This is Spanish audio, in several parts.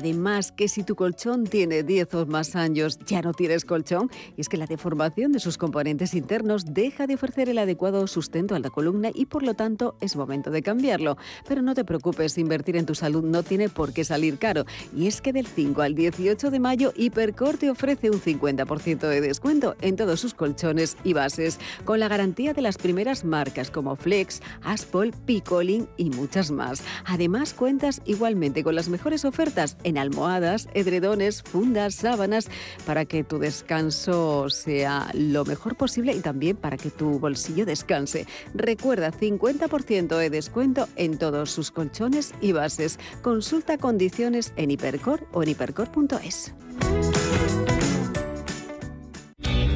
Además, que si tu colchón tiene 10 o más años, ya no tienes colchón. Y es que la deformación de sus componentes internos deja de ofrecer el adecuado sustento a la columna y por lo tanto es momento de cambiarlo. Pero no te preocupes, invertir en tu salud no tiene por qué salir caro. Y es que del 5 al 18 de mayo, Hipercor te ofrece un 50% de descuento en todos sus colchones y bases, con la garantía de las primeras marcas como Flex, Aspol, Picolin y muchas más. Además, cuentas igualmente con las mejores ofertas en almohadas, edredones, fundas, sábanas, para que tu descanso sea lo mejor posible y también para que tu bolsillo descanse. Recuerda, 50% de descuento en todos sus colchones y bases. Consulta condiciones en Hipercor o en hipercor.es.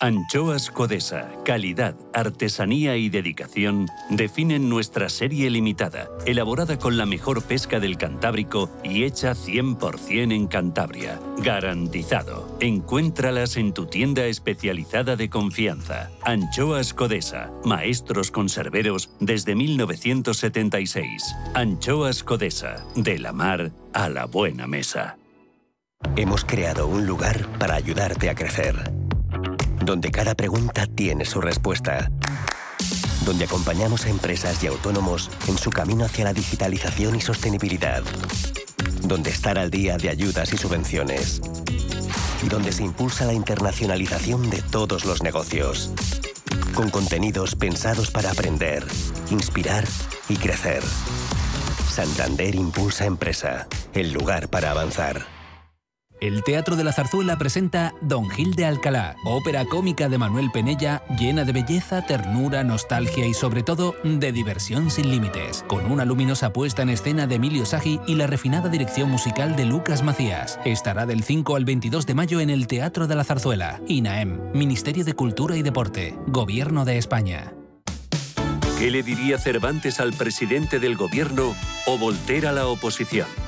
Anchoas Codesa, calidad, artesanía y dedicación definen nuestra serie limitada, elaborada con la mejor pesca del Cantábrico y hecha 100% en Cantabria. Garantizado. Encuéntralas en tu tienda especializada de confianza. Anchoas Codesa, maestros conserveros desde 1976. Anchoas Codesa, de la mar a la buena mesa. Hemos creado un lugar para ayudarte a crecer donde cada pregunta tiene su respuesta. Donde acompañamos a empresas y autónomos en su camino hacia la digitalización y sostenibilidad. Donde estar al día de ayudas y subvenciones. Y donde se impulsa la internacionalización de todos los negocios. Con contenidos pensados para aprender, inspirar y crecer. Santander Impulsa Empresa, el lugar para avanzar. El Teatro de la Zarzuela presenta Don Gil de Alcalá, ópera cómica de Manuel Penella, llena de belleza, ternura, nostalgia y sobre todo de diversión sin límites, con una luminosa puesta en escena de Emilio Sagi y la refinada dirección musical de Lucas Macías. Estará del 5 al 22 de mayo en el Teatro de la Zarzuela. INAEM, Ministerio de Cultura y Deporte, Gobierno de España. ¿Qué le diría Cervantes al presidente del gobierno o Voltaire a la oposición?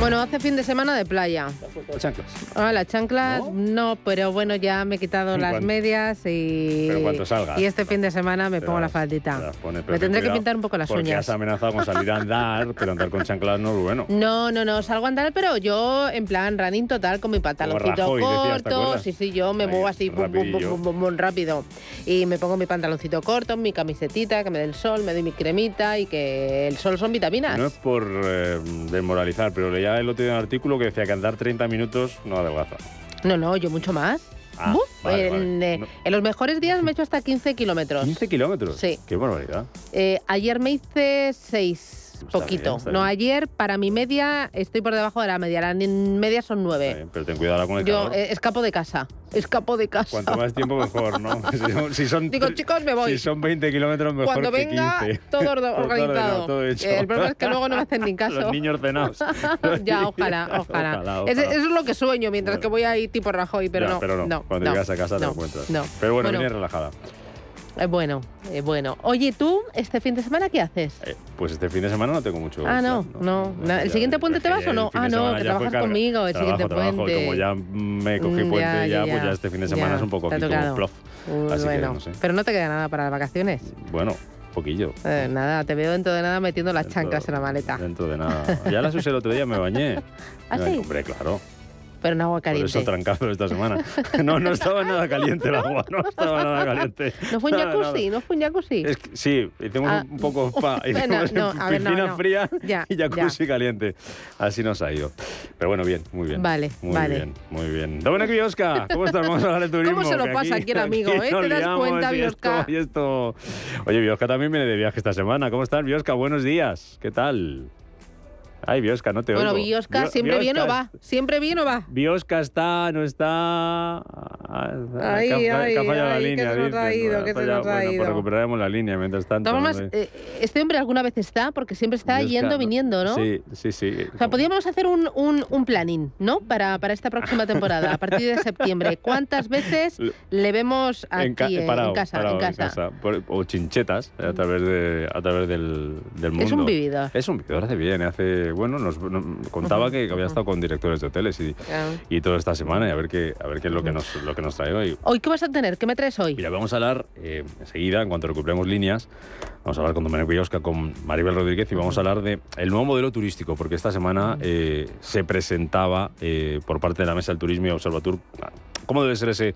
Bueno, hace fin de semana de playa. ¿Las chanclas? Ah, las chanclas no, pero bueno, ya me he quitado las Cuando- medias y. Pero cuando salgas. Y este fin de semana me pongo la las- te faldita. Me ten tendré que pintar un poco las porque uñas. has amenazado con salir a andar, pero andar con chanclas no es bueno. No, no, no, salgo a andar, pero yo en plan running total con mi pantaloncito Rajoy, decías, ¿te corto. acuerdas? Sí, sí, yo me Ahí, muevo así, bum, bum, bum, bum, rápido. Y me pongo mi pantaloncito corto, mi camisetita, que me dé el sol, me doy mi cremita y que el sol son vitaminas. No es por eh, desmoralizar, pero leía el otro día un artículo que decía que andar 30 minutos no adelgaza. No, no, yo mucho más. Ah, Buf, vale, en, vale. eh, No. en los mejores días me he hecho hasta 15 kilómetros. 15 kilómetros. Sí. Qué barbaridad. Eh, ayer me hice 6, Poquito. bien, no, bien. ayer para mi media estoy por debajo de la media. La media son Está 9. bien, Pero ten cuidado con el Yo calor. eh, escapo de casa. Escapo de casa. Cuanto más tiempo mejor, ¿no? Si son, Digo, chicos, me voy. Si son 20 kilómetros, mejor Cuando que venga, 15. todo organizado. ordenado, todo hecho. Eh, el problema es que luego no me hacen ni caso. Los niños cenados. ya, ojalá, ojalá. Eso es lo que sueño, mientras Bueno. que voy ahí tipo Rajoy, pero, Ya, no, pero no. Cuando no, llegas a casa te encuentras. Pero bueno, Bueno. vienes relajada. Eh, bueno, eh, bueno. Oye, ¿tú este fin de semana qué haces? Eh, pues este fin de semana no tengo mucho. Ah, no, no, ¿El siguiente puente te vas o no? Ah, no, que trabajas conmigo el trabajo, siguiente trabajo, puente. Y como ya me cogí Mm, puente, ya, ya, ya, pues ya. este fin de semana es un poco aquí como plof. Así que bueno, no sé. pero no te queda nada para las vacaciones. Bueno, poquillo. Eh, nada, te veo dentro de nada metiendo las Dentro- chanclas en la maleta. Dentro de nada. Ya las usé el otro día, me bañé. ¿Ah, Me bañé, sí? Hombre, claro. Pero en agua Por caliente. eso trancado esta semana. No, no estaba nada caliente el agua, no estaba nada caliente. ¿No fue un jacuzzi? ¿No fue un jacuzzi? Es que- sí, hicimos Ah. un poco spa, hicimos no, a ver, no, piscina no. fría Ya, y jacuzzi caliente. Así nos ha ido. Pero bueno, bien, muy bien. Vale, muy vale. bien, muy bien. Dominic Biosca, ¿cómo estás? Vamos a hablar de turismo. ¿Cómo se lo pasa aquí el amigo, eh? nos ¿Te das cuenta, y esto- Biosca? y esto- Oye, Biosca también viene de viaje esta semana. ¿Cómo estás, Biosca? Buenos días. ¿Qué tal? Ay, Biosca, no te Bueno, oigo. Biosca Bio- siempre viene o va. Siempre viene o va. Biosca está, no está. Ah, Ay, que ha- que ha ay, fallado la ay, que línea. se nos ha ido, que se Bueno, nos ha bueno, ido. Pues recuperaremos la línea mientras tanto. eh, este hombre alguna vez está, porque siempre está Biosca, yendo, viniendo, ¿no? Sí, sí, sí. O sea, podríamos hacer un, un, un planning, ¿no? Para, para esta próxima temporada, a partir de septiembre. ¿Cuántas veces le vemos aquí En, ca- eh, parado, en casa? parado en casa. O chinchetas eh, a través, de, a través del, del mundo. Es un vividor. Es un vividor, hace bien. Hace, bueno, nos, nos contaba que había estado con directores de hoteles y, Ah. y toda esta semana y a ver qué, a ver qué es lo que nos, lo que nos trae hoy. ¿Hoy qué vas a tener? ¿Qué me traes hoy? Mira, vamos a hablar eh, enseguida, en cuanto recuperemos líneas, vamos a hablar con Domenico Biosca, con Maribel Rodríguez y vamos a hablar de el nuevo modelo turístico, porque esta semana eh, se presentaba eh, por parte de la Mesa del Turismo y Observatur cómo debe ser ese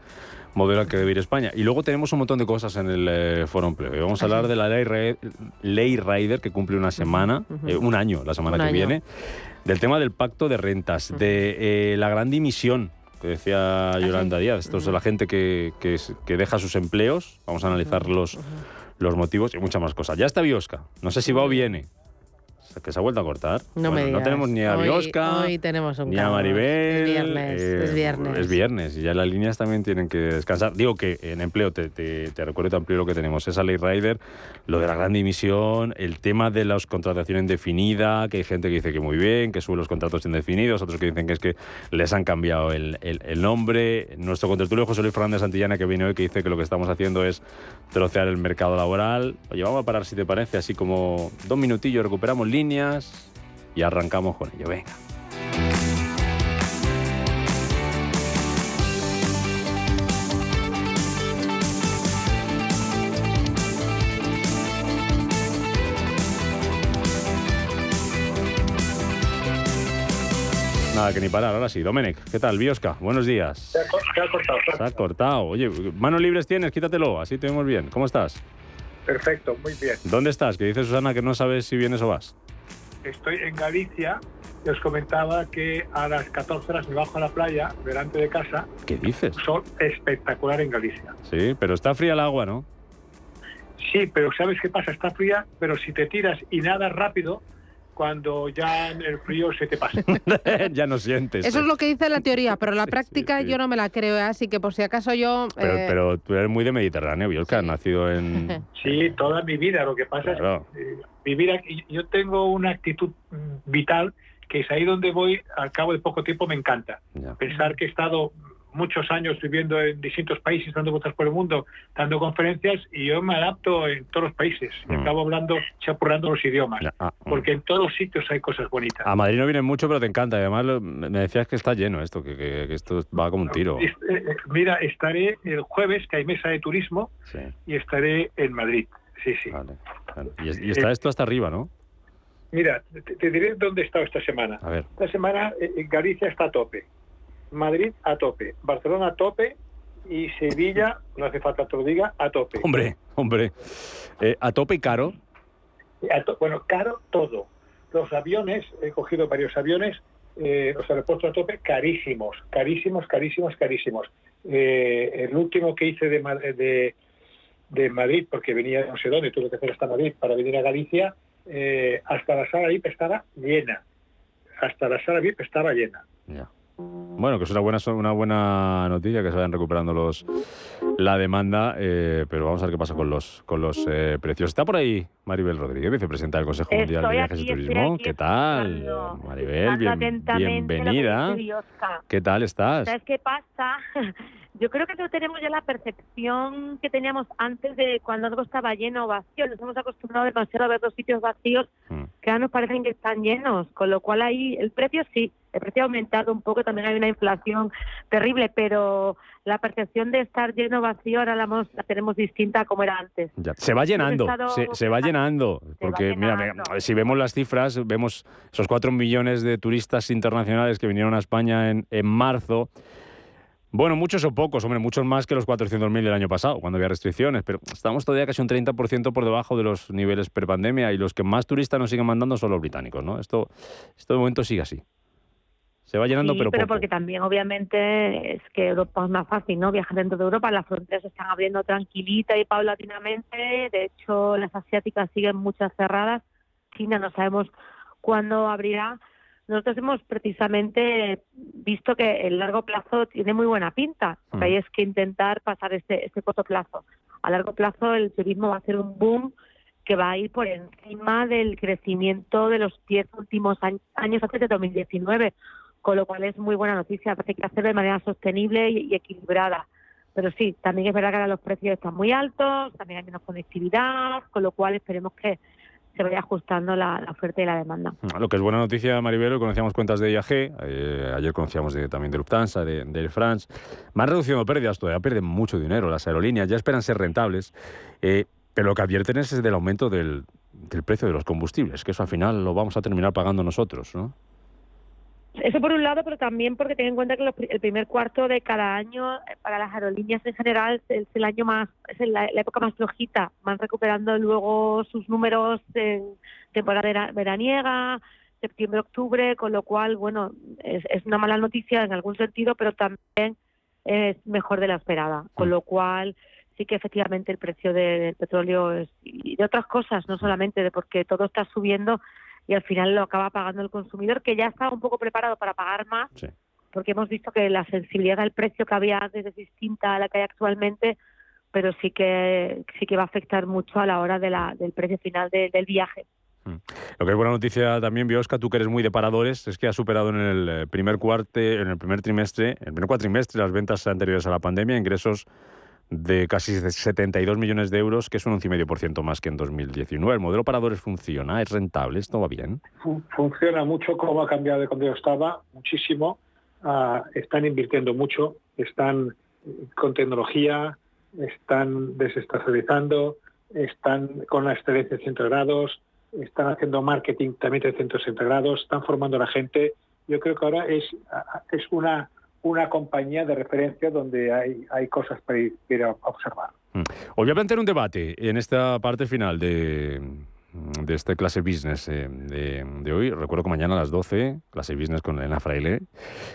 modelo al que debe ir España. Y luego tenemos un montón de cosas en el eh, Foro Empleo. Y vamos a hablar de la ley, Re- ley Rider, que cumple una semana, eh, un año la semana Un que año. viene, del tema del pacto de rentas, de eh, la gran dimisión que decía Yolanda Díaz, esto es de la gente que, que, que deja sus empleos, vamos a analizar los, los motivos y muchas más cosas. Ya está Biosca, no sé si va o viene, Que se ha vuelto a cortar. No Bueno, me no digas. tenemos ni a Hoy- Biosca, hoy tenemos un ni a. Maribel. Es viernes, eh, es viernes. Es viernes y ya las líneas también tienen que descansar. Digo que en empleo, te, te, te recuerdo amplio lo que tenemos, esa ley Rider, lo de la gran dimisión, el tema de la contratación indefinida, que hay gente que dice que muy bien, que sube los contratos indefinidos, otros que dicen que es que les han cambiado el, el- el nombre. Nuestro contertulio José Luis Fernández Santillana, que viene hoy, que dice que lo que estamos haciendo es trocear el mercado laboral. Oye, vamos a parar si te parece, así como dos minutillos, recuperamos líneas y arrancamos con ello. Venga. Nada que ni parar, ahora sí. Domenech, ¿qué tal? Biosca, buenos días. Se ha, co- se ha cortado. Se ha cortado. Oye, manos libres tienes, quítatelo, así te vemos bien. ¿Cómo estás? Perfecto, muy bien. ¿Dónde estás? Que dice Susana que no sabes si vienes o vas. Estoy en Galicia y os comentaba que a las 14 horas me bajo a la playa delante de casa. ¿Qué dices? Sol espectacular en Galicia. Sí, pero está fría el agua, ¿no? Sí, pero ¿sabes qué pasa? Está fría, pero si te tiras y nadas rápido, cuando ya el frío se te pasa. ya no sientes. Eso es lo que dice la teoría, pero la Sí, práctica sí, sí. yo no me la creo, ¿eh? así que por si acaso yo... Pero, eh, pero tú eres muy de Mediterráneo, Biosca, has nacido en... Sí, toda mi vida. Lo que pasa Claro. es que eh, vivir aquí, yo tengo una actitud mm, vital que es ahí donde voy, al cabo de poco tiempo me encanta. Pensar que he estado muchos años viviendo en distintos países, dando vueltas por el mundo, dando conferencias, y yo me adapto en todos los países. Y Mm. acabo hablando, chapurrando los idiomas. Ah, mm. Porque en todos los sitios hay cosas bonitas. A Madrid no vienes mucho, pero te encanta. Y Además, lo- me decías que está lleno esto, que, que- que esto va como un tiro. Eh, eh, Mira, estaré el jueves, que hay mesa de turismo, Sí, y estaré en Madrid. Sí, sí. vale. vale. Y, y está esto hasta arriba, ¿no? Mira, te, te diré dónde he estado esta semana. A ver. Esta semana eh, eh, Galicia está a tope, Madrid a tope, Barcelona a tope y Sevilla, no hace falta que lo diga, a tope. Hombre, hombre. Eh, a tope y caro. A to- bueno, caro todo. Los aviones, he cogido varios aviones, eh, los aeropuertos a tope, carísimos, carísimos, carísimos, carísimos. Eh, el último que hice de, de, de Madrid, porque venía de no sé dónde, tuve que hacer hasta Madrid para venir a Galicia, eh, hasta la sala VIP estaba llena. Hasta la sala VIP estaba llena. Ya. Bueno, que es una buena, una buena noticia que se vayan recuperando los la demanda, eh, pero vamos a ver qué pasa con los con los eh, precios. Está por ahí Maribel Rodríguez, vicepresidenta del Consejo Mundial de Viajes aquí, y Turismo. aquí ¿Qué tal, Maribel? Bien- bienvenida. ¿Qué tal estás? ¿Sabes qué pasa? Yo creo que no tenemos ya la percepción que teníamos antes de cuando algo estaba lleno o vacío. Nos hemos acostumbrado demasiado a ver los sitios vacíos Mm. que ahora nos parecen que están llenos, con lo cual ahí el precio sí, el precio ha aumentado un poco, también hay una inflación terrible, pero la percepción de estar lleno vacío ahora la, la tenemos distinta a como era antes. Se va llenando, se, va llenando, porque mira, si vemos las cifras, vemos esos cuatro millones de turistas internacionales que vinieron a España en, en marzo. Bueno, muchos o pocos, hombre, muchos más que los 400.000 del año pasado, cuando había restricciones, pero estamos todavía casi un 30% por debajo de los niveles pre-pandemia y los que más turistas nos siguen mandando son los británicos, ¿no? Esto, esto de momento sigue así. Se va llenando, pero pero porque también, obviamente, es que Europa es más fácil, ¿no? Viajar dentro de Europa, las fronteras se están abriendo tranquilita y paulatinamente. De hecho, las asiáticas siguen muchas cerradas. China no sabemos cuándo abrirá nosotros hemos precisamente visto que el largo plazo tiene muy buena pinta. Lo que hay mm. es que intentar pasar este, este corto plazo. A largo plazo el turismo va a ser un boom que va a ir por encima del crecimiento de los 10 últimos años antes de 2019, con lo cual es muy buena noticia. Parece que hay que hacerlo de manera sostenible y, equilibrada. Pero sí, también es verdad que ahora los precios están muy altos, también hay menos conectividad, con lo cual esperemos que se vaya ajustando la, oferta y la demanda. Lo que es buena noticia, Maribel, conocíamos cuentas de IAG, eh, ayer conocíamos también de Lufthansa, de, de Air France. Más reduciendo pérdidas, todavía pierden mucho dinero las aerolíneas, ya esperan ser rentables, eh, pero lo que advierten es del aumento del, del precio de los combustibles, que eso al final lo vamos a terminar pagando nosotros, ¿no? Eso por un lado, pero también porque ten en cuenta que el primer cuarto de cada año eh, para las aerolíneas en general es el año más, es la, época más flojita, van recuperando luego sus números en temporada veraniega, septiembre, octubre, con lo cual, bueno, es, una mala noticia en algún sentido, pero también es mejor de la esperada, con mm. lo cual sí que efectivamente el precio del petróleo es, y de otras cosas, no solamente de porque todo está subiendo, y al final lo acaba pagando el consumidor, que ya estaba un poco preparado para pagar más, porque hemos visto que la sensibilidad del precio que había antes es distinta a la que hay actualmente, pero sí que sí que va a afectar mucho a la hora de la, del precio final del viaje. Mm. Lo que es buena noticia también, Biosca, tú que eres muy de paradores, es que ha superado en el eh, primer cuarte, en el primer trimestre, en el primer cuatrimestre las ventas anteriores a la pandemia, ingresos de casi 72 millones de euros, que es un 11,5% más que en 2019. ¿El modelo paradores funciona? ¿Es rentable? ¿Esto va bien? Funciona mucho, como ha cambiado de cuando yo estaba, muchísimo. Ah, están invirtiendo mucho, están con tecnología, están desestacionalizando, están con las excelencia integrados, están haciendo marketing también de centros integrados, están formando a la gente. Yo creo que ahora es, es una una compañía de referencia donde hay, hay cosas para ir, a observar. Mm. Hoy voy a plantear un debate en esta parte final de, de este clase business eh, de, hoy. Recuerdo que mañana a las 12, clase business con Elena Fraile,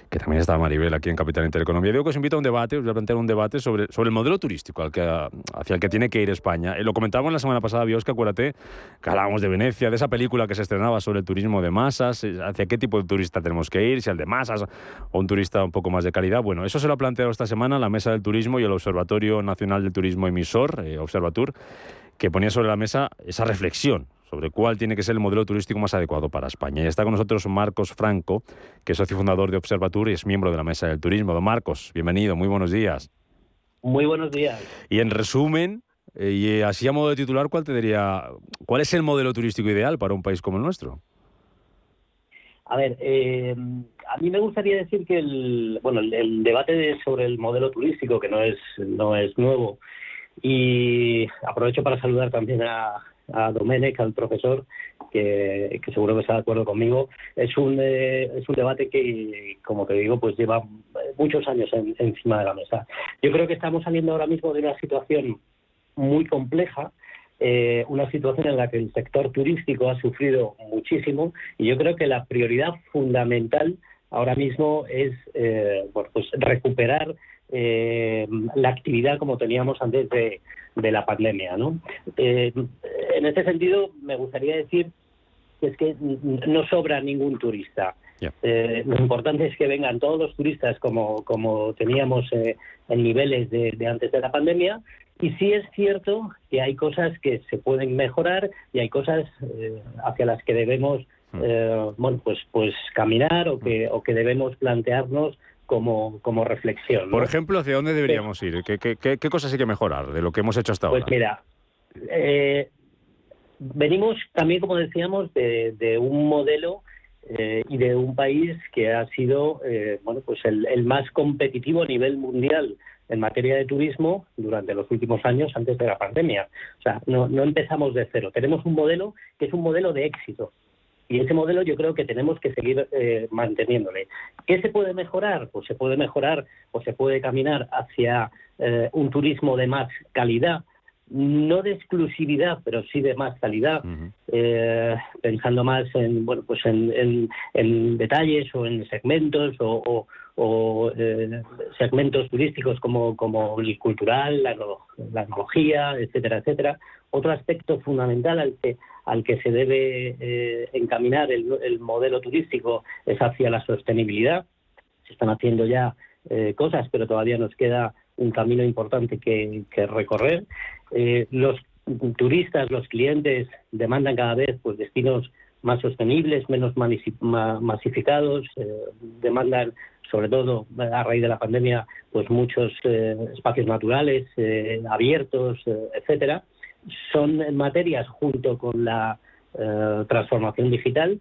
que también está Maribel aquí en Capital Intereconomía. Digo que os invito a un debate, os voy a plantear un debate sobre, sobre el modelo turístico al que, hacia el que tiene que ir España. Eh, lo comentábamos la semana pasada, Biosca, acuérdate, que hablábamos de Venecia, de esa película que se estrenaba sobre el turismo de masas, eh, hacia qué tipo de turista tenemos que ir, si al de masas o un turista un poco más de calidad. Bueno, eso se lo ha planteado esta semana la Mesa del Turismo y el Observatorio Nacional del Turismo Emisor, Observatur, que ponía sobre la mesa esa reflexión sobre cuál tiene que ser el modelo turístico más adecuado para España. Y está con nosotros Marcos Franco, que es socio fundador de Observatur y es miembro de la Mesa del Turismo. Don Marcos, bienvenido, muy buenos días. Muy buenos días. Y en resumen, eh, y así a modo de titular, ¿cuál te diría, cuál es el modelo turístico ideal para un país como el nuestro? A ver, eh, a mí me gustaría decir que el, bueno, el, debate sobre el modelo turístico, que no es, no es nuevo, y aprovecho para saludar también a, a Domenech, al profesor, que, seguro que está de acuerdo conmigo. Es un, eh, es un debate que, como te digo, pues lleva muchos años encima de la mesa. Yo creo que estamos saliendo ahora mismo de una situación muy compleja, eh, una situación en la que el sector turístico ha sufrido muchísimo y yo creo que la prioridad fundamental ahora mismo es eh, pues recuperar eh, la actividad como teníamos antes de, la pandemia. ¿no? Eh, en este sentido, me gustaría decir que es que no sobra ningún turista. Eh, lo importante es que vengan todos los turistas como, como teníamos en niveles de, antes de la pandemia. Y sí es cierto que hay cosas que se pueden mejorar y hay cosas hacia las que debemos mm. bueno, pues, pues caminar o que, o que debemos plantearnos como, como reflexión. Por ejemplo, ¿hacia dónde deberíamos ir? ¿Qué, qué, qué, cosas hay que mejorar de lo que hemos hecho hasta pues ahora? Pues mira, eh, venimos también, como decíamos, de, un modelo eh, y de un país que ha sido eh, bueno, pues el, más competitivo a nivel mundial en materia de turismo durante los últimos años antes de la pandemia. O sea, no, no empezamos de cero. Tenemos un modelo que es un modelo de éxito. Y ese modelo yo creo que tenemos que seguir eh, manteniéndole. ¿Qué se puede mejorar? Pues se puede mejorar o se puede caminar hacia eh, un turismo de más calidad, no de exclusividad, pero sí de más calidad, eh, pensando más en bueno pues en, detalles o en segmentos o, segmentos turísticos como, como el cultural, la, la etcétera, etcétera. Otro aspecto fundamental al que al que se debe eh, encaminar el, modelo turístico es hacia la sostenibilidad. Se están haciendo ya eh, cosas, pero todavía nos queda un camino importante que, recorrer. Eh, los turistas, los clientes demandan cada vez pues destinos más sostenibles, menos masificados, demandan sobre todo a raíz de la pandemia pues muchos espacios naturales abiertos, etcétera son materias junto con la eh, transformación digital,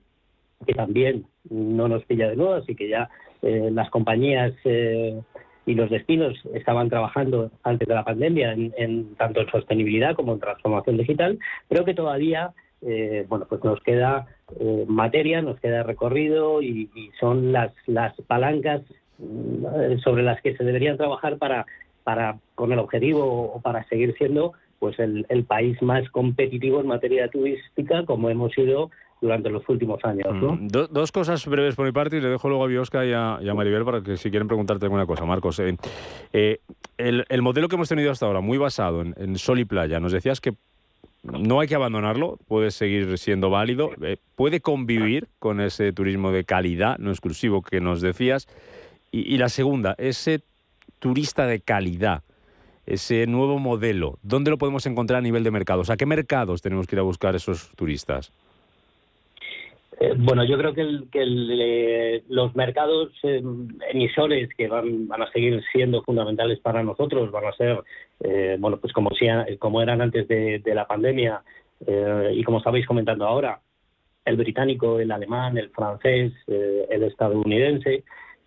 que también no nos pilla de nuevo, así que ya eh, las compañías eh, y los destinos estaban trabajando antes de la pandemia en, tanto en sostenibilidad como en transformación digital, pero que todavía bueno pues nos queda materia, nos queda recorrido y, son las, las palancas sobre las que se deberían trabajar para, para con el objetivo o para seguir siendo pues el, país más competitivo en materia turística como hemos sido durante los últimos años. Mm, dos cosas breves por mi parte y le dejo luego a Biosca y a, Maribel para que si quieren preguntarte alguna cosa. Marcos, eh, eh, el, modelo que hemos tenido hasta ahora, muy basado en, sol y playa, nos decías que no hay que abandonarlo, puede seguir siendo válido, eh, puede convivir con ese turismo de calidad, no exclusivo que nos decías. y la segunda, ese turista de calidad ese nuevo modelo? ¿Dónde lo podemos encontrar a nivel de mercados? ¿A qué mercados tenemos que ir a buscar esos turistas? Eh, bueno, yo creo que, eh, los mercados eh, emisores que van, a seguir siendo fundamentales para nosotros van a ser, bueno, pues como, como eran antes de, de la pandemia y como estabais comentando ahora, el británico, el alemán, el francés, el estadounidense.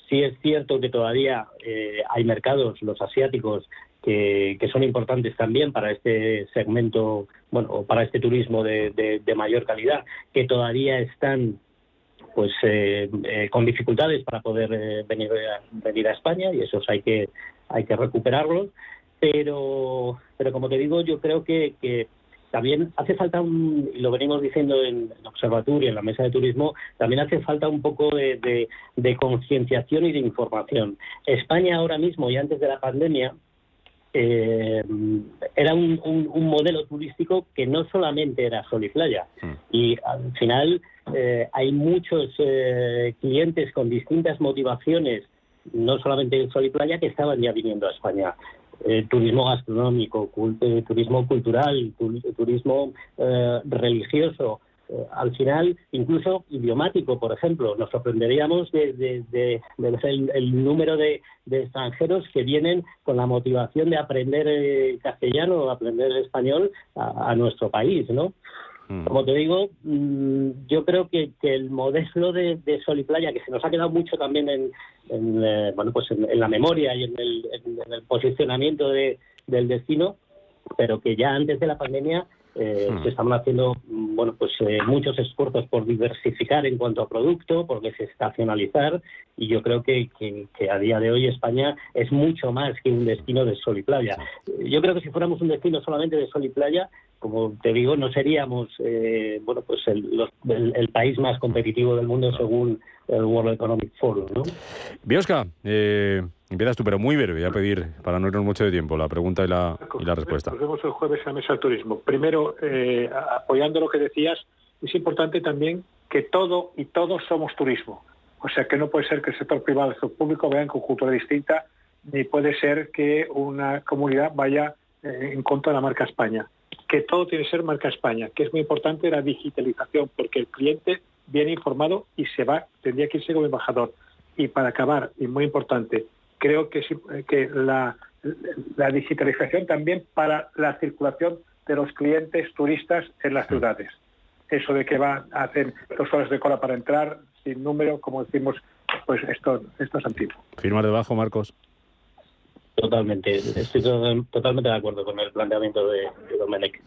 Sí es cierto que todavía hay mercados, los asiáticos, que, son importantes también para este segmento, bueno, para este turismo de, mayor calidad, que todavía están pues eh, eh, con dificultades para poder eh, venir, a, venir a España y esos hay que hay que recuperarlos pero pero como te digo yo creo que, que también hace falta un, y lo venimos diciendo en el observatorio, en la mesa de turismo, también hace falta un poco de, de concienciación y de información. España ahora mismo y antes de la pandemia eh, era un, modelo turístico que no solamente era sol y playa. Mm. Y al final eh, hay muchos eh, clientes con distintas motivaciones, no solamente en sol y playa, que estaban ya viniendo a España. turismo gastronómico, turismo cultural, turismo religioso, eh, al final, incluso idiomático, por ejemplo, nos sorprenderíamos de, el, número de, extranjeros que vienen con la motivación de aprender eh, castellano o aprender español a, nuestro país, ¿no? Mm. Como te digo, mm, yo creo que, el modelo de, Sol y Playa, que se nos ha quedado mucho también en, eh, bueno, pues en, la memoria y en el, posicionamiento del destino, pero que ya antes de la pandemia eh, hmm. Se están haciendo bueno, pues, eh, muchos esfuerzos por diversificar en cuanto a producto, por desestacionalizar, y yo creo que, que, a día de hoy España es mucho más que un destino de sol y playa. Yo creo que si fuéramos un destino solamente de sol y playa, como te digo, no seríamos eh, bueno, pues el, el, país más competitivo del mundo según el World Economic Forum. ¿no? Biosca, eh, empiezas tú, pero muy breve, voy a pedir, para no irnos mucho de tiempo, la pregunta y la, y la respuesta. Nos vemos el jueves en la Mesa del Turismo. Primero, eh, apoyando lo que decías, es importante también que todo y todos somos turismo. O sea, que no puede ser que el sector privado y el sector público vean con cultura distinta, ni puede ser que una comunidad vaya eh, en contra de la marca España. Que todo tiene que ser marca España, que es muy importante la digitalización, porque el cliente viene informado y se va, tendría que irse como embajador. Y para acabar, y muy importante, creo que, que la, digitalización también para la circulación de los clientes turistas en las ciudades. Eso de que van a hacer dos horas de cola para entrar sin número, como decimos, pues esto, esto es antiguo. ¿Firmas debajo, Marcos? Totalmente, estoy totalmente de acuerdo con el planteamiento de, de Domenech.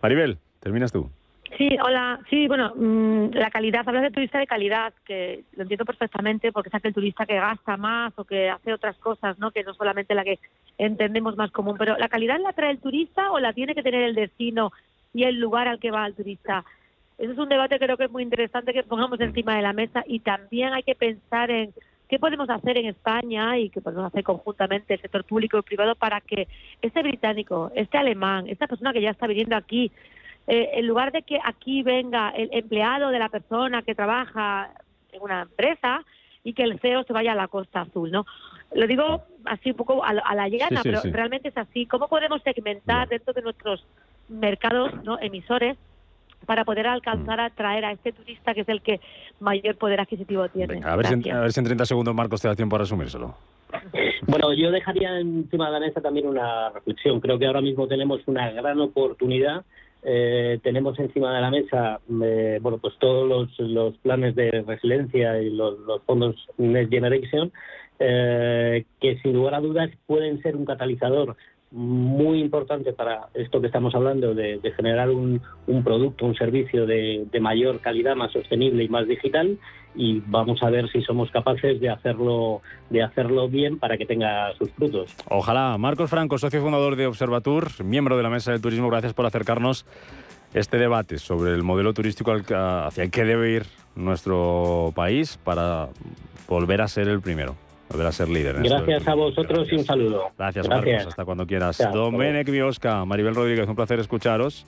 Maribel, terminas tú. Sí, hola. Sí, bueno, mm, la calidad, hablas de turista de calidad, que lo entiendo perfectamente porque es aquel turista que gasta más o que hace otras cosas, ¿no? Que no solamente la que entendemos más común. Pero ¿la calidad la trae el turista o la tiene que tener el destino y el lugar al que va el turista? Ese es un debate que creo que es muy interesante que pongamos encima de la mesa y también hay que pensar en qué podemos hacer en España y qué podemos hacer conjuntamente el sector público y privado para que este británico, este alemán, esta persona que ya está viviendo aquí, eh, en lugar de que aquí venga el empleado de la persona que trabaja en una empresa y que el CEO se vaya a la Costa Azul, ¿no? Lo digo así un poco a, la llana, pero realmente es así. ¿Cómo podemos segmentar dentro de nuestros mercados, ¿no? emisores, para poder alcanzar a atraer a este turista que es el que mayor poder adquisitivo tiene? a, ver si, a, ver si, en 30 segundos, Marcos, te da tiempo a resumírselo. Bueno, yo dejaría encima de la mesa también una reflexión. Creo que ahora mismo tenemos una gran oportunidad eh, tenemos encima de la mesa eh, bueno pues todos los, planes de resiliencia y los, fondos Next Generation eh, que sin lugar a dudas pueden ser un catalizador muy importante para esto que estamos hablando de, generar un, producto, un servicio de, mayor calidad, más sostenible y más digital y vamos a ver si somos capaces de hacerlo de hacerlo bien para que tenga sus frutos. Ojalá. Marcos Franco, socio fundador de Observatur, miembro de la Mesa del Turismo, gracias por acercarnos este debate sobre el modelo turístico hacia el que debe ir nuestro país para volver a ser el primero volver a ser líder. Gracias a vosotros y un saludo. Gracias, Marcos. Hasta cuando quieras. Domenech Biosca, Maribel Rodríguez, un placer escucharos.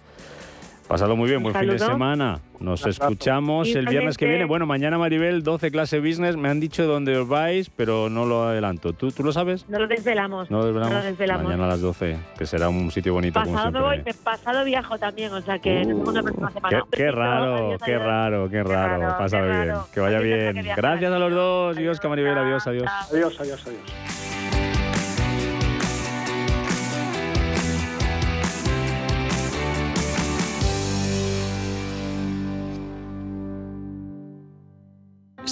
Pasado muy bien, buen fin de semana. Nos escuchamos el viernes que viene. Bueno, mañana Maribel, 12 clase business. Me han dicho dónde os vais, pero no lo adelanto. ¿Tú, ¿Tú lo sabes? No lo desvelamos. No lo desvelamos. Mañana a las 12, que será un sitio bonito. Pasado me voy, pasado viajo también, o sea que uh, una próxima semana. Qué, raro, qué raro, qué raro, Pásalo bien. Que vaya bien. Gracias a los dos. Adiós, Maribel. Adiós, adiós. Adiós, adiós, adiós.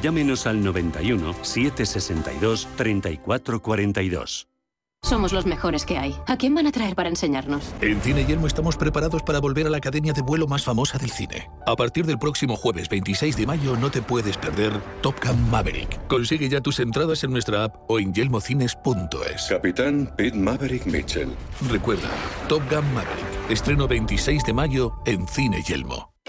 llámenos al 91 762 3442. Somos los mejores que hay. ¿A quién van a traer para enseñarnos? En Cine Yelmo estamos preparados para volver a la academia de vuelo más famosa del cine. A partir del próximo jueves 26 de mayo no te puedes perder Top Gun Maverick. Consigue ya tus entradas en nuestra app o en yelmocines.es. Capitán Pete Maverick Mitchell. Recuerda, Top Gun Maverick. Estreno 26 de mayo en Cine Yelmo.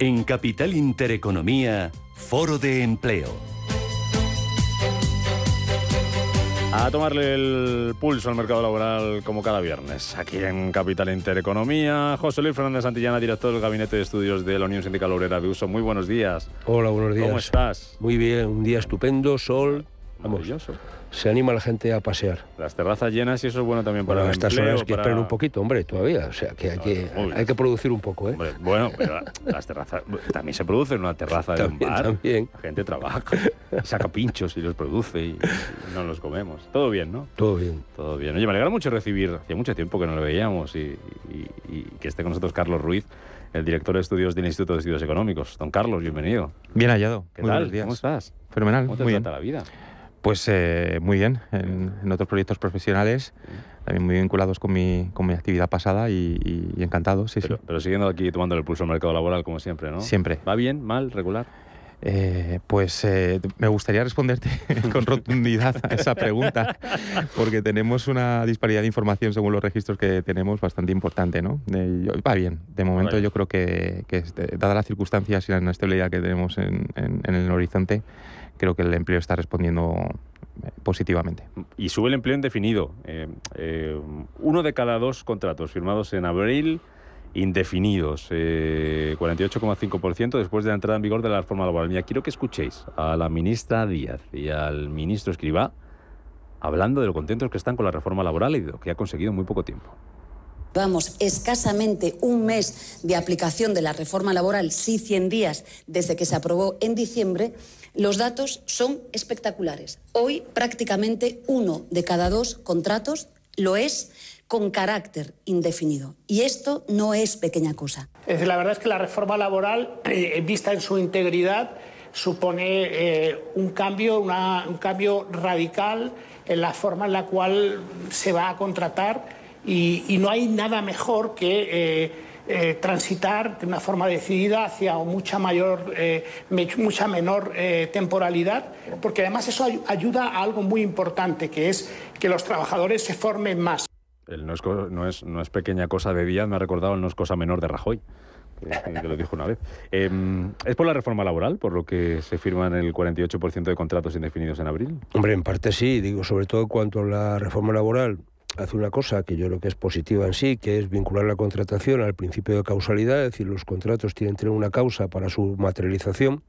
En Capital Intereconomía, Foro de Empleo. A tomarle el pulso al mercado laboral como cada viernes. Aquí en Capital Intereconomía, José Luis Fernández Santillana, director del Gabinete de Estudios de la Unión Sindical Obrera de Uso. Muy buenos días. Hola, buenos días. ¿Cómo estás? Muy bien, un día estupendo, sol. Vamos, Maravilloso. Se anima la gente a pasear. Las terrazas llenas y eso es bueno también para Bueno, a el estas empleo, horas que para- esperen un poquito, hombre, todavía. O sea, que hay, que, muy bien. hay que producir un poco, ¿eh? Hombre, bueno, pero las terrazas también se produce en una terraza de un También, bar. también. La gente trabaja, saca pinchos y los produce y, y no los comemos. Todo bien, ¿no? Todo bien. Todo bien. Oye, me alegra mucho recibir, hacía mucho tiempo que no lo veíamos y, y- y que esté con nosotros Carlos Ruiz, el director de estudios del Instituto de Estudios Económicos. Don Carlos, bienvenido. Bien hallado. ¿Qué Muy tal? buenos días. ¿Cómo estás? Fenomenal. ¿Cómo te muy bien. trata la vida? Pues eh, muy bien. En, en otros proyectos profesionales, también muy vinculados con mi, con mi actividad pasada y, y- y encantado, sí, Pero, sí. pero siguiendo aquí tomando el pulso al mercado laboral, como siempre, ¿no? Siempre. ¿Va bien? ¿Mal? ¿Regular? Eh, pues eh, me gustaría responderte con rotundidad a esa pregunta, porque tenemos una disparidad de información según los registros que tenemos bastante importante, ¿no? Eh, va bien. De momento Vale. yo creo que, que, este, dadas las circunstancias y la inestabilidad que tenemos en, en- en el horizonte, creo que el empleo está respondiendo eh, positivamente. Y sube el empleo indefinido. Eh, eh, uno de cada dos contratos firmados en abril indefinidos, eh, 48,5% después de la entrada en vigor de la reforma laboral. Mira, quiero que escuchéis a la ministra Díaz y al ministro Escribá hablando de lo contentos que están con la reforma laboral y de lo que ha conseguido en muy poco tiempo. Vamos, escasamente un mes de aplicación de la reforma laboral, sí 100 días desde que se aprobó en diciembre, los datos son espectaculares. Hoy prácticamente uno de cada dos contratos lo es con carácter indefinido. Y esto no es pequeña cosa. Es la verdad es que la reforma laboral, vista en su integridad, supone eh, un, cambio, un cambio radical en la forma en la cual se va a contratar y, y no hay nada mejor que eh, eh, transitar de una forma decidida hacia mucha mayor, eh, mucha menor eh, temporalidad, porque además eso ay- ayuda a algo muy importante, que es que los trabajadores se formen más. El no, es, no, es, no es pequeña cosa de Díaz, me ha recordado el no es cosa menor de Rajoy, que, que lo dijo una vez. Eh, ¿Es por la reforma laboral, por lo que se firman el 48% de contratos indefinidos en abril? Hombre, en parte sí, digo, sobre todo en cuanto a la reforma laboral hace una cosa que yo creo que es positiva en sí, que es vincular la contratación al principio de causalidad, es decir, los contratos tienen que tener una causa para su materialización,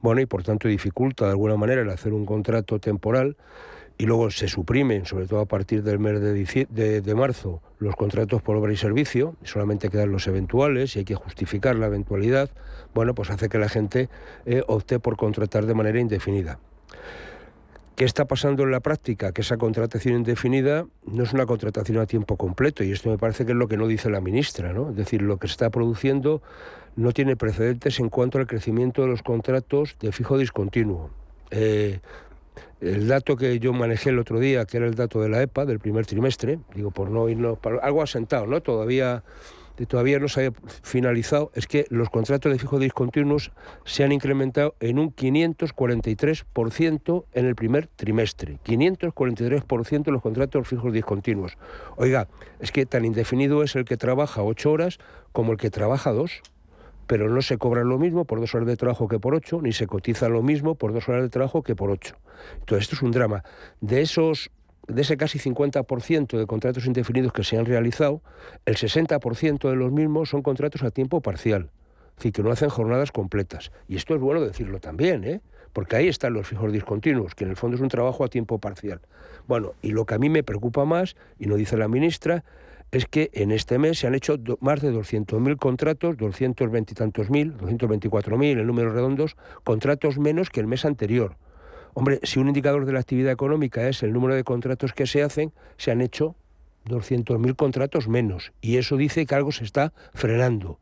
bueno, y por tanto dificulta de alguna manera el hacer un contrato temporal y luego se suprimen, sobre todo a partir del mes de, marzo, los contratos por obra y servicio, y solamente quedan los eventuales y hay que justificar la eventualidad, bueno, pues hace que la gente eh, opte por contratar de manera indefinida. ¿Qué está pasando en la práctica? Que esa contratación indefinida no es una contratación a tiempo completo y esto me parece que es lo que no dice la ministra, ¿no? Es decir, lo que está produciendo no tiene precedentes en cuanto al crecimiento de los contratos de fijo discontinuo. Eh, el dato que yo manejé el otro día, que era el dato de la EPA del primer trimestre, digo por no irnos algo asentado, ¿no? Todavía todavía no se había finalizado, es que los contratos de fijo discontinuos se han incrementado en un 543% en el primer trimestre. 543% los contratos fijos discontinuos. Oiga, es que tan indefinido es el que trabaja ocho horas como el que trabaja dos pero no se cobra lo mismo por dos horas de trabajo que por ocho, ni se cotiza lo mismo por dos horas de trabajo que por ocho. Entonces, esto es un drama. De esos de ese casi 50% de contratos indefinidos que se han realizado, el 60% de los mismos son contratos a tiempo parcial, es decir, que no hacen jornadas completas. Y esto es bueno decirlo también, ¿eh? porque ahí están los fijos discontinuos, que en el fondo es un trabajo a tiempo parcial. Bueno, y lo que a mí me preocupa más, y no dice la ministra, es que en este mes se han hecho más de 200.000 contratos, 220 y tantos mil, 224.000 en números redondos, contratos menos que el mes anterior. Hombre, si un indicador de la actividad económica es el número de contratos que se hacen, se han hecho 200.000 contratos menos. Y eso dice que algo se está frenando.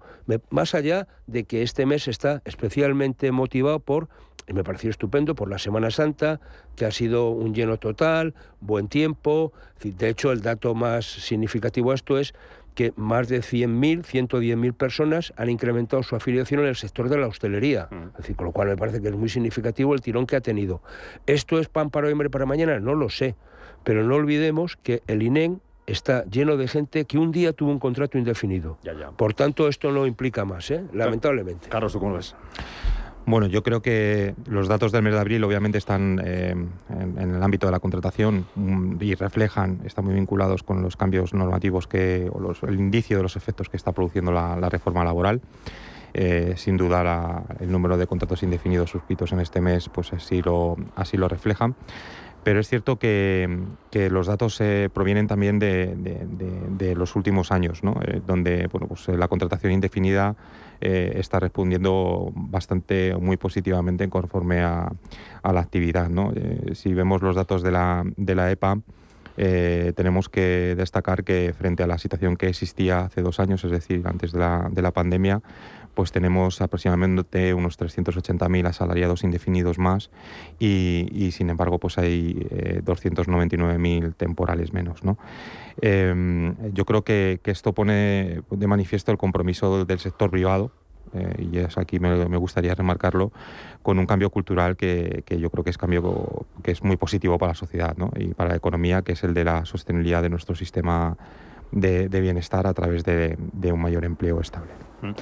Más allá de que este mes está especialmente motivado por, y me pareció estupendo, por la Semana Santa, que ha sido un lleno total, buen tiempo. De hecho, el dato más significativo a esto es que más de 100.000, 110.000 personas han incrementado su afiliación en el sector de la hostelería. Es decir, con lo cual me parece que es muy significativo el tirón que ha tenido. ¿Esto es pan para hoy, hambre para mañana? No lo sé. Pero no olvidemos que el INEM está lleno de gente que un día tuvo un contrato indefinido. Ya, ya. Por tanto, esto no implica más, ¿eh? lamentablemente. Carlos, ¿tú cómo ves? Bueno, yo creo que los datos del mes de abril obviamente están eh, en, el ámbito de la contratación mm, y reflejan, están muy vinculados con los cambios normativos que, o el indicio de los efectos que está produciendo la, reforma laboral. Eh, sin duda el número de contratos indefinidos suscritos en este mes pues así lo, así lo reflejan. Pero es cierto que, los datos eh, provienen también de, los últimos años, ¿no? donde bueno, pues, la contratación indefinida eh, está respondiendo bastante, muy positivamente conforme a, la actividad. Eh, si vemos los datos de la, de la EPA, eh, tenemos que destacar que frente a la situación que existía hace dos años, es decir, antes de la, de la pandemia, pues tenemos aproximadamente unos 380.000 asalariados indefinidos más y, sin embargo pues hay 299.000 temporales menos. ¿no? Em, yo creo que, esto pone de manifiesto el compromiso del sector privado, eh, y es aquí me, gustaría remarcarlo, con un cambio cultural que, yo creo que es cambio que es muy positivo para la sociedad y para la economía, que es el de la sostenibilidad de nuestro sistema de, bienestar a través de, un mayor empleo estable. Mm.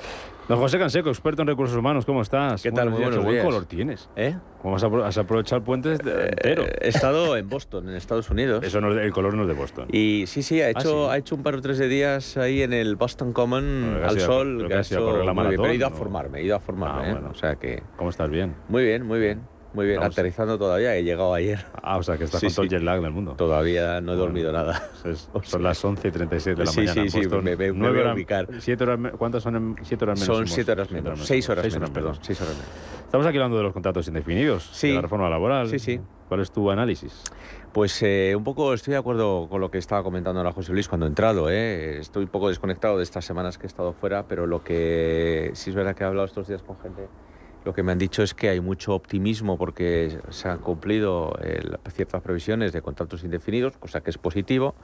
Don José Canseco, experto en recursos humanos, ¿cómo estás? ¿Qué tal? Muy buenos Qué buen color tienes. ¿Eh? ¿Cómo has, aprovechado el puente eh, entero? he estado en Boston, en Estados Unidos. Eso no, el color no es de Boston. Y sí, sí, ha ah, hecho, ha hecho un par o tres de días ahí en el Boston Common al sol. Que ha la maratón, he ido a formarme, he ido a formarme. Ah, ¿eh? o sea que... ¿Cómo estás? ¿Bien? Muy bien, muy bien. Muy bien, aterrizando todavía, he llegado ayer. Ah, o sea, que estás con todo el jet lag del mundo. Todavía no he dormido nada. son las 11 y 37 de la mañana. Sí, sí, me, me, me voy a ubicar. Siete horas, ¿Cuántas son? Siete horas menos. Son siete horas menos. Seis horas, menos, perdón. Seis horas menos. Estamos aquí hablando de los contratos indefinidos, sí. de la reforma laboral. Sí, sí. ¿Cuál es tu análisis? Pues eh, un poco estoy de acuerdo con lo que estaba comentando ahora José Luis cuando he entrado. ¿eh? Estoy un poco desconectado de estas semanas que he estado fuera, pero lo que sí es verdad que he hablado estos días con gente lo que me han dicho es que hay mucho optimismo porque se han cumplido ciertas previsiones de contratos indefinidos, cosa que es positivo.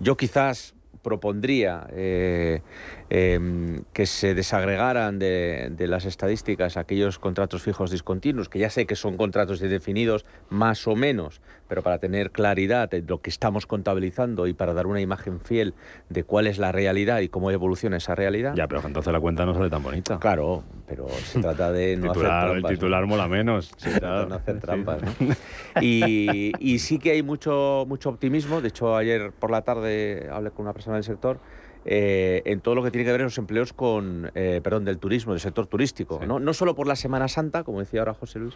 Yo quizás propondría eh, em, que se desagregaran de, las estadísticas aquellos contratos fijos discontinuos, que ya sé que son contratos indefinidos más o menos, pero para tener claridad de lo que estamos contabilizando y para dar una imagen fiel de cuál es la realidad y cómo evoluciona esa realidad. Ya, pero entonces la cuenta no sale tan bonita. Claro, pero se trata de no hacer trampas. El titular mola menos. Se trata de no hacer trampas. Y, y, sí que hay mucho, mucho optimismo. De hecho, ayer por la tarde hablé con una persona del sector eh, en todo lo que tiene que ver los empleos con, eh, perdón, del turismo, del sector turístico. ¿no? no solo por la Semana Santa, como decía ahora José Luis,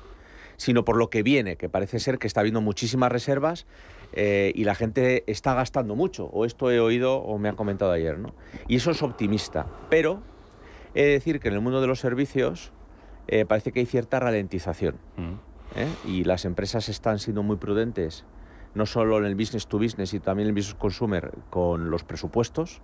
sino por lo que viene, que parece ser que está habiendo muchísimas reservas eh, y la gente está gastando mucho, o esto he oído o me han comentado ayer, ¿no? Y eso es optimista, pero he de decir que en el mundo de los servicios parece que hay cierta ralentización mm. y las empresas están siendo muy prudentes no solo en el business to business, y también en el business consumer con los presupuestos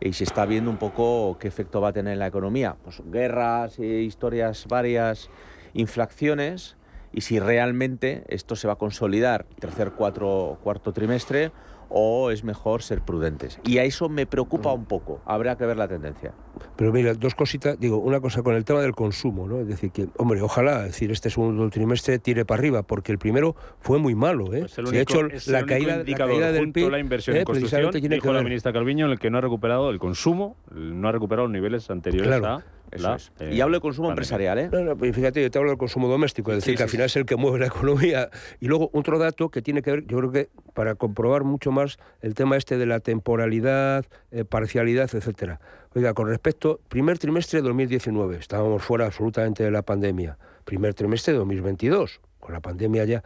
y se está viendo un poco qué efecto va a tener en la economía. Pues guerras, historias varias, inflaciones y si realmente esto se va a consolidar tercer, cuarto trimestre o es mejor ser prudentes. Y a eso me preocupa un poco. Habrá que ver la tendencia. Pero mira, dos cositas. Digo, una cosa con el tema del consumo, ¿no? Es decir, que, hombre, ojalá, decir, este segundo trimestre tire para arriba, porque el primero fue muy malo, ¿eh? Pues de hecho, la, caída, la caída del PIB... la inversión en construcción, dijo que la ministra Calviño, en el que no ha recuperado el consumo, no ha recuperado los niveles anteriores a eh, y hablo de consumo empresarial, ¿eh? No, no, pues fíjate, yo te hablo del consumo doméstico, es decir, que al final es el que mueve la economía. Y luego otro dato que tiene que ver, yo creo que para comprobar mucho más el tema este de la temporalidad, eh, parcialidad, etcétera. Oiga, con respecto, primer trimestre de 2019, estábamos fuera absolutamente de la pandemia. Primer trimestre de 2022, con la pandemia ya,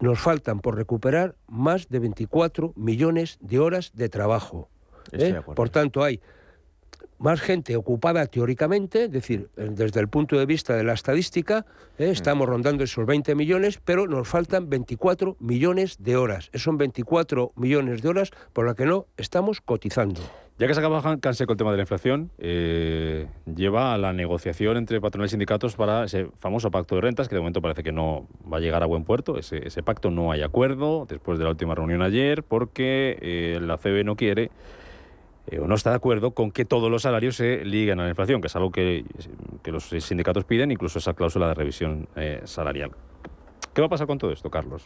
nos faltan por recuperar más de 24 millones de horas de trabajo. ¿eh? Por tanto, hay más gente ocupada teóricamente, es decir, desde el punto de vista de la estadística, ¿eh? mm. estamos rondando esos 20 millones, pero nos faltan 24 millones de horas. Son 24 millones de horas por las que no estamos cotizando. Ya que se acaba canse con el tema de la inflación, eh, lleva a la negociación entre patronales y sindicatos para ese famoso pacto de rentas, que de momento parece que no va a llegar a buen puerto. Ese, pacto no hay acuerdo después de la última reunión ayer, porque eh, la CB no quiere eh, o no está de acuerdo con que todos los salarios se liguen a la inflación, que es algo que, los sindicatos piden, incluso esa cláusula de revisión eh, salarial. ¿Qué va a pasar con todo esto, Carlos?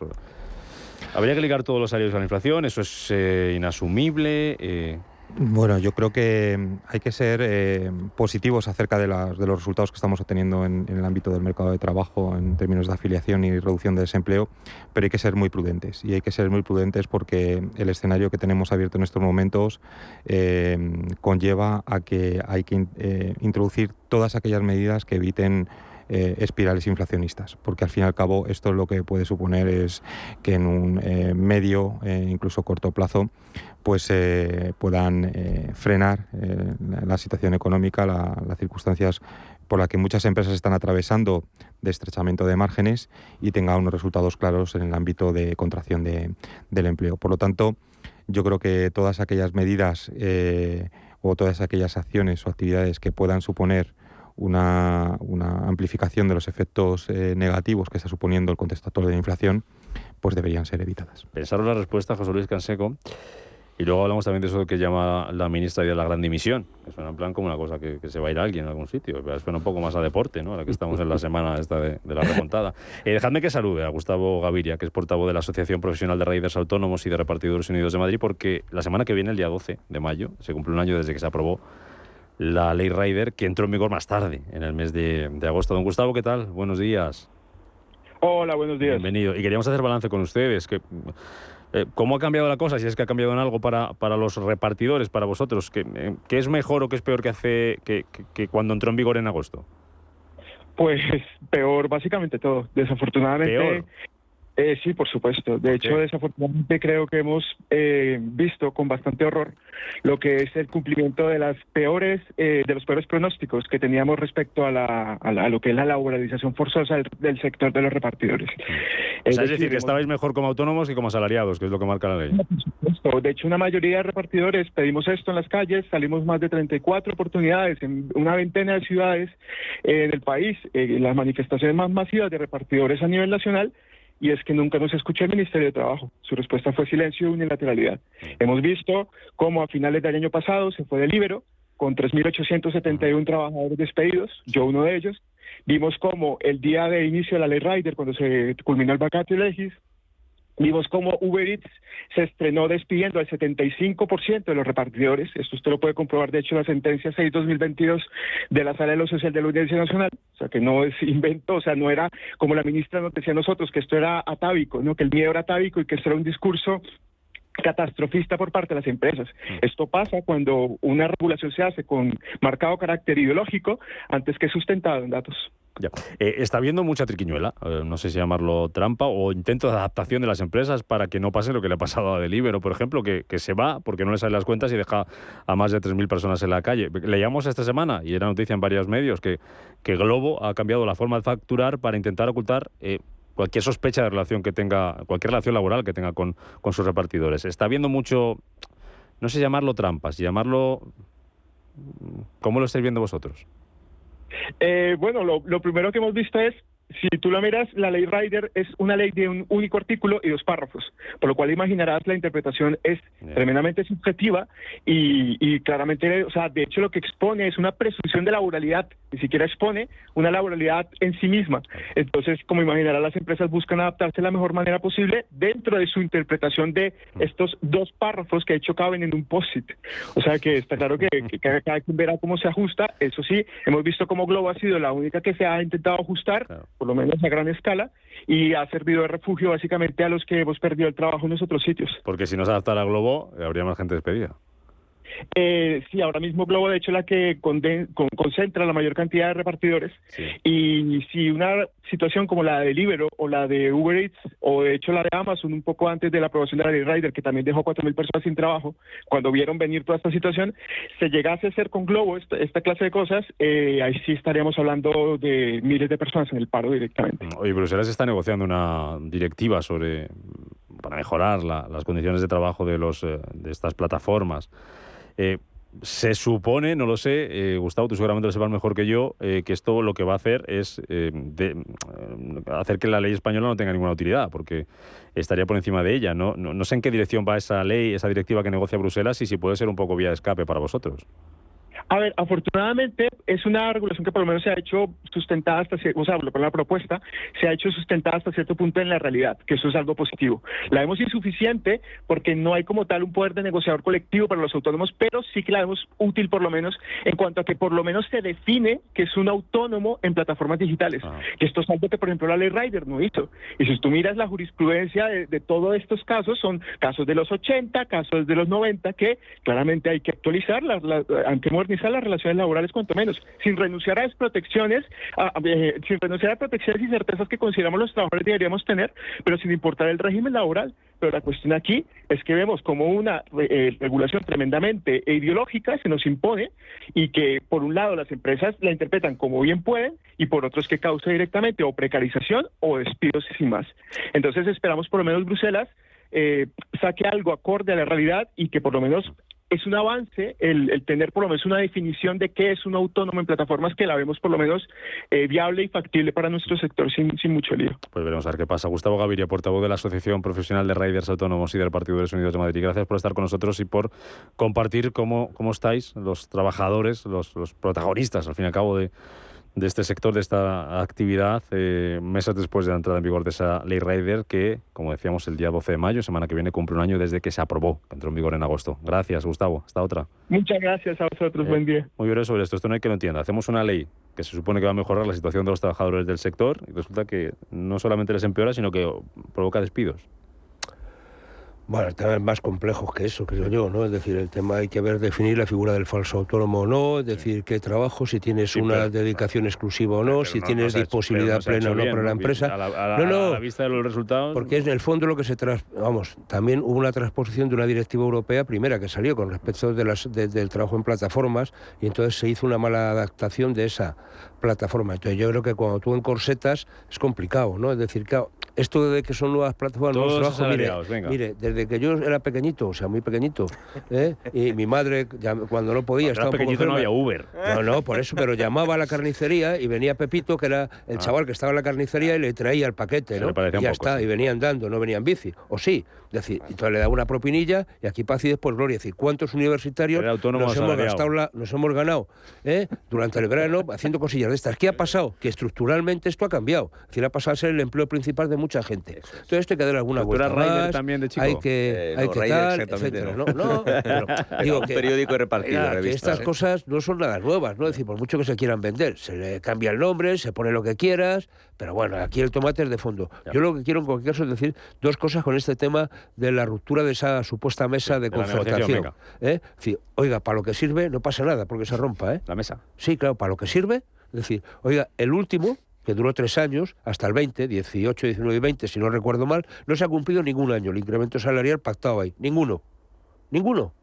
¿Habría que ligar todos los salarios a la inflación? ¿Eso es eh, inasumible? Bueno, yo creo que hay que ser eh, positivos acerca de, los resultados que estamos obteniendo en, el ámbito del mercado de trabajo en términos de afiliación y reducción de desempleo, pero hay que ser muy prudentes. Y hay que ser muy prudentes porque el escenario que tenemos abierto en estos momentos eh, conlleva a que hay que eh, introducir todas aquellas medidas que eviten espirales inflacionistas, porque al fin y al cabo esto lo que puede suponer es que en un medio, incluso corto plazo, pues eh, puedan eh, frenar eh, la, situación económica, las circunstancias por las que muchas empresas están atravesando de estrechamiento de márgenes y tenga unos resultados claros en el ámbito de contracción del empleo. Por lo tanto, yo creo que todas aquellas medidas o todas aquellas acciones o actividades que puedan suponer una, una amplificación de los efectos negativos que está suponiendo el contexto actual de la inflación, pues deberían ser evitadas. Pensaron la respuesta, José Luis Canseco. Y luego hablamos también de eso que llama la ministra de la gran dimisión, que suena en plan como una cosa que, se va a ir alguien en algún sitio. Pero suena un poco más a deporte, ¿no? Ahora que estamos en la semana esta de, la remontada. Eh, dejadme que salude a Gustavo Gaviria, que es portavoz de la Asociación Profesional de Raiders Autónomos y de Repartidores Unidos de Madrid, porque la semana que viene, el día 12 de mayo, se cumple un año desde que se aprobó la ley Rider, que entró en vigor más tarde, en el mes de, de agosto. Don Gustavo, ¿qué tal? Buenos días. Hola, buenos días. Bienvenido. Y queríamos hacer balance con ustedes, que eh, ¿Cómo ha cambiado la cosa? Si es que ha cambiado en algo para, para los repartidores, para vosotros, ¿qué, eh, ¿qué, es mejor o qué es peor que hace que, que, cuando entró en vigor en agosto? Pues peor, básicamente todo. Desafortunadamente, eh, sí, por supuesto. De hecho, desafortunadamente creo que hemos eh, visto con bastante horror lo que es el cumplimiento de las peores, eh, de los peores pronósticos que teníamos respecto a, la, a, lo que es la laboralización forzosa del, sector de los repartidores. es, decir, que estabais mejor como autónomos que como asalariados, que es lo que marca la ley. De hecho, una mayoría de repartidores pedimos esto en las calles, salimos más de 34 oportunidades en una veintena de ciudades del país, las manifestaciones más masivas de repartidores a nivel nacional y es que nunca nos escuchó el Ministerio de Trabajo. Su respuesta fue silencio y unilateralidad. Hemos visto cómo a finales del año pasado se fue de libero con 3.871 trabajadores despedidos, yo uno de ellos. Vimos cómo el día de inicio de la ley Rider, cuando se culminó el vacatio legis, Vimos cómo Uber Eats se estrenó despidiendo al 75% de los repartidores. Esto usted lo puede comprobar, de hecho, la sentencia 6-2022 de la Sala de lo Social de la Audiencia Nacional. O sea, que no es invento, o sea, no era como la ministra nos decía a nosotros, que esto era atávico, ¿no? que el miedo era atávico y que esto era un discurso catastrofista por parte de las empresas. Esto pasa cuando una regulación se hace con marcado carácter ideológico antes que sustentado en datos. Ya. Eh, está habiendo mucha triquiñuela, eh, no sé si llamarlo trampa, o intento de adaptación de las empresas para que no pase lo que le ha pasado a Deliveroo, por ejemplo, que, se va porque no le salen las cuentas y deja a más de 3.000 personas en la calle. Leíamos esta semana, y era noticia en varios medios, que, que Globo ha cambiado la forma de facturar para intentar ocultar eh, cualquier sospecha de relación que tenga, cualquier relación laboral que tenga con, con sus repartidores. Está habiendo mucho, no sé llamarlo trampas, llamarlo... ¿Cómo lo estáis viendo vosotros? Eh, bueno, lo, lo primero que hemos visto es si tú lo miras, la ley Rider es una ley de un único artículo y dos párrafos, por lo cual imaginarás la interpretación es tremendamente subjetiva y, claramente, o sea, de hecho lo que expone es una presunción de laboralidad, ni siquiera expone una laboralidad en sí misma. Entonces, como imaginarás, las empresas buscan adaptarse de la mejor manera posible dentro de su interpretación de estos dos párrafos que de hecho caben en un POSIT. O sea que está claro que, cada, quien verá cómo se ajusta. Eso sí, hemos visto cómo Globo ha sido la única que se ha intentado ajustar por lo menos a gran escala, y ha servido de refugio básicamente a los que hemos perdido el trabajo en los otros sitios. Porque si no se adaptara a Globo, habría más gente despedida. Eh, sí, ahora mismo Globo de hecho es la que concentra la mayor cantidad de repartidores y si una situación como la de Libero o la de Uber Eats o de hecho la de Amazon un poco antes de la aprobación de la ley Rider que también dejó 4.000 personas sin trabajo cuando vieron venir toda esta situación se llegase a hacer con Globo esta, clase de cosas eh, ahí sí estaríamos hablando de miles de personas en el paro directamente. Oye, Bruselas está negociando una directiva sobre para mejorar las condiciones de trabajo de los eh, de estas plataformas. Eh, se supone, no lo sé, eh, Gustavo, tú seguramente lo sepas mejor que yo, eh, que esto lo que va a hacer es hacer que la ley española no tenga ninguna utilidad, porque estaría por encima de ella. No, no, sé en qué dirección va esa ley, esa directiva que negocia Bruselas y si puede ser un poco vía de escape para vosotros. A ver, afortunadamente es una regulación que por lo menos se ha hecho sustentada hasta cierto, o sea, por la propuesta se ha hecho sustentada hasta cierto punto en la realidad, que eso es algo positivo. La vemos insuficiente porque no hay como tal un poder de negociador colectivo para los autónomos, pero sí que la vemos útil por lo menos en cuanto a que por lo menos se define que es un autónomo en plataformas digitales. Ah. Que esto es algo que por ejemplo la ley Rider no hizo. Y si tú miras la jurisprudencia de, de todos estos casos, son casos de los 80, casos de los 90, que claramente hay que actualizar, las, las- las relaciones laborales cuanto menos, sin renunciar a las protecciones, eh, sin renunciar a protecciones y certezas que consideramos los trabajadores deberíamos tener, pero sin importar el régimen laboral. Pero la cuestión aquí es que vemos como una eh, regulación tremendamente ideológica se nos impone y que por un lado las empresas la interpretan como bien pueden y por otro es que causa directamente o precarización o despidos y más. Entonces esperamos por lo menos Bruselas eh, saque algo acorde a la realidad y que por lo menos es un avance el, el tener por lo menos una definición de qué es un autónomo en plataformas que la vemos por lo menos eh, viable y factible para nuestro sector sin, sin mucho lío. Pues veremos a ver qué pasa. Gustavo Gaviria, portavoz de la Asociación Profesional de Riders Autónomos y del Partido de los Unidos de Madrid. Gracias por estar con nosotros y por compartir cómo, cómo estáis los trabajadores, los, los protagonistas, al fin y al cabo, de, de este sector, de esta actividad, eh, meses después de la entrada en vigor de esa ley Rider que, como decíamos, el día 12 de mayo, semana que viene, cumple un año desde que se aprobó, que entró en vigor en agosto. Gracias, Gustavo. Hasta otra. Muchas gracias a vosotros, Eh, buen día. Muy breve sobre esto, esto no hay que lo entienda. Hacemos una ley que se supone que va a mejorar la situación de los trabajadores del sector y resulta que no solamente les empeora, sino que provoca despidos. Bueno, el tema es más complejo que eso, creo yo, ¿no? Es decir, el tema hay que ver, definir la figura del falso autónomo o no, es decir, qué trabajo, si tienes Sí, una pero- dedicación exclusiva o no, si no- tienes no hecho- disponibilidad no plena o no bien, para la ¿no? empresa. A la, a la- no, a no, la vista de los resultados. porque es en el fondo lo que se tras, vamos, también hubo una transposición de una directiva europea primera que salió con respecto de las, de- del trabajo en plataformas y entonces se hizo una mala adaptación de esa plataforma. Entonces yo creo que cuando tú encorsetas es complicado, ¿no? Es decir, claro, esto de que son nuevas plataformas, nuevos Todos trabajos, mire, desde que yo era pequeñito, o sea, muy pequeñito, ¿eh? y mi madre ya cuando no podía Cuando estaba un poco pequeñito no había Uber. No, no, por eso, pero llamaba a la carnicería y venía Pepito, que era el Ah. chaval que estaba en la carnicería y le traía el paquete, ¿no? y ya poco, está, sí. y venía andando, no venía en bici, o sí. Es decir, entonces le daba una propinilla y aquí paz y después gloria. Es decir, ¿cuántos universitarios Era nos hemos, gastado la- nos hemos ganado eh, durante el verano haciendo cosillas de estas? ¿Qué ha pasado? Que estructuralmente esto ha cambiado. Es decir, ha pasado a ser el empleo principal de mucha gente. Entonces esto hay que darle alguna ¿Pero tú vuelta más, también de chico? Hay que, Eh, hay no, que tal, exactamente etcétera. no. No, no, pero digo Un que, periódico repartido, Oiga, que revistas, estas ¿eh? cosas no son nada nuevas, ¿no? Es decir, por mucho que se quieran vender, se le cambia el nombre, se pone lo que quieras, pero bueno, aquí el tomate es de fondo. Yo lo que quiero en cualquier caso es decir dos cosas con este tema de la ruptura de esa supuesta mesa de de confrontación. ¿eh? Oiga, para lo que sirve no pasa nada porque se rompa, ¿eh? La mesa. Sí, claro, para lo que sirve. Es decir, oiga, el último, que duró tres años, hasta el 20, 18, 19 y 20, si no recuerdo mal, no se ha cumplido ningún año el incremento salarial pactado ahí. Ninguno. Ninguno.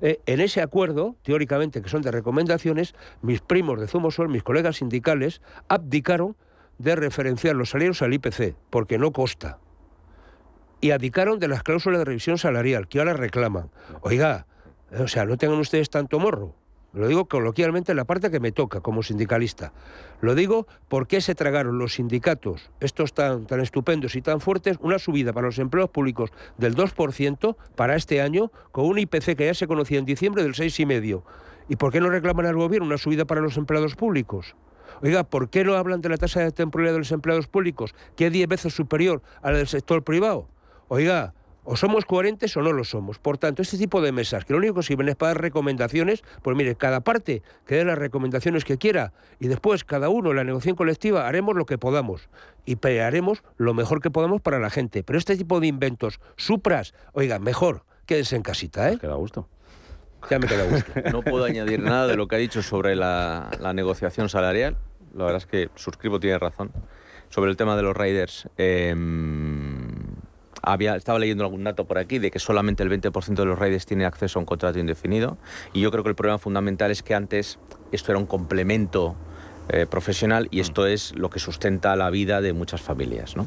Eh, en ese acuerdo, teóricamente, que son de recomendaciones, mis primos de Zumosol, mis colegas sindicales, abdicaron de referenciar los salarios al IPC, porque no costa. Y abdicaron de las cláusulas de revisión salarial, que ahora reclaman. Oiga, o sea, no tengan ustedes tanto morro. Lo digo coloquialmente en la parte que me toca como sindicalista. Lo digo porque se tragaron los sindicatos, estos tan, tan estupendos y tan fuertes, una subida para los empleos públicos del 2% para este año, con un IPC que ya se conocía en diciembre del 6,5%. ¿Y por qué no reclaman al gobierno una subida para los empleados públicos? Oiga, ¿por qué no hablan de la tasa de temporalidad de los empleados públicos, que es 10 veces superior a la del sector privado? Oiga, o somos coherentes o no lo somos. Por tanto, este tipo de mesas, que lo único que sirven es para dar recomendaciones, pues mire, cada parte que dé las recomendaciones que quiera y después cada uno en la negociación colectiva haremos lo que podamos y pelearemos lo mejor que podamos para la gente. Pero este tipo de inventos, supras, oiga, mejor, quédense en casita, ¿eh? Queda gusto. Ya me queda gusto. No puedo añadir nada de lo que ha dicho sobre la, la negociación salarial. La verdad es que suscribo, tiene razón. Sobre el tema de los riders, eh, había, estaba leyendo algún dato por aquí de que solamente el 20% de los riders tiene acceso a un contrato indefinido. Y yo creo que el problema fundamental es que antes esto era un complemento eh, profesional y esto es lo que sustenta la vida de muchas familias. ¿no?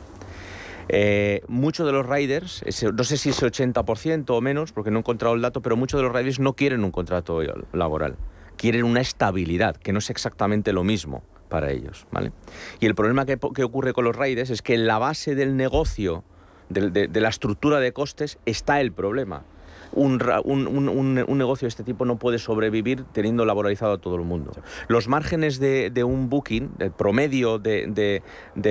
Eh, muchos de los riders, ese- no sé si ese 80% o menos, porque no he encontrado el dato, pero muchos de los riders no quieren un contrato laboral, quieren una estabilidad, que no es exactamente lo mismo para ellos. ¿vale? Y el problema que, que ocurre con los riders es que la base del negocio, de, de la estructura de costes, está el problema. un, negocio de este tipo no puede sobrevivir teniendo laboralizado a todo el mundo. Los márgenes de, un booking, el promedio de, mm,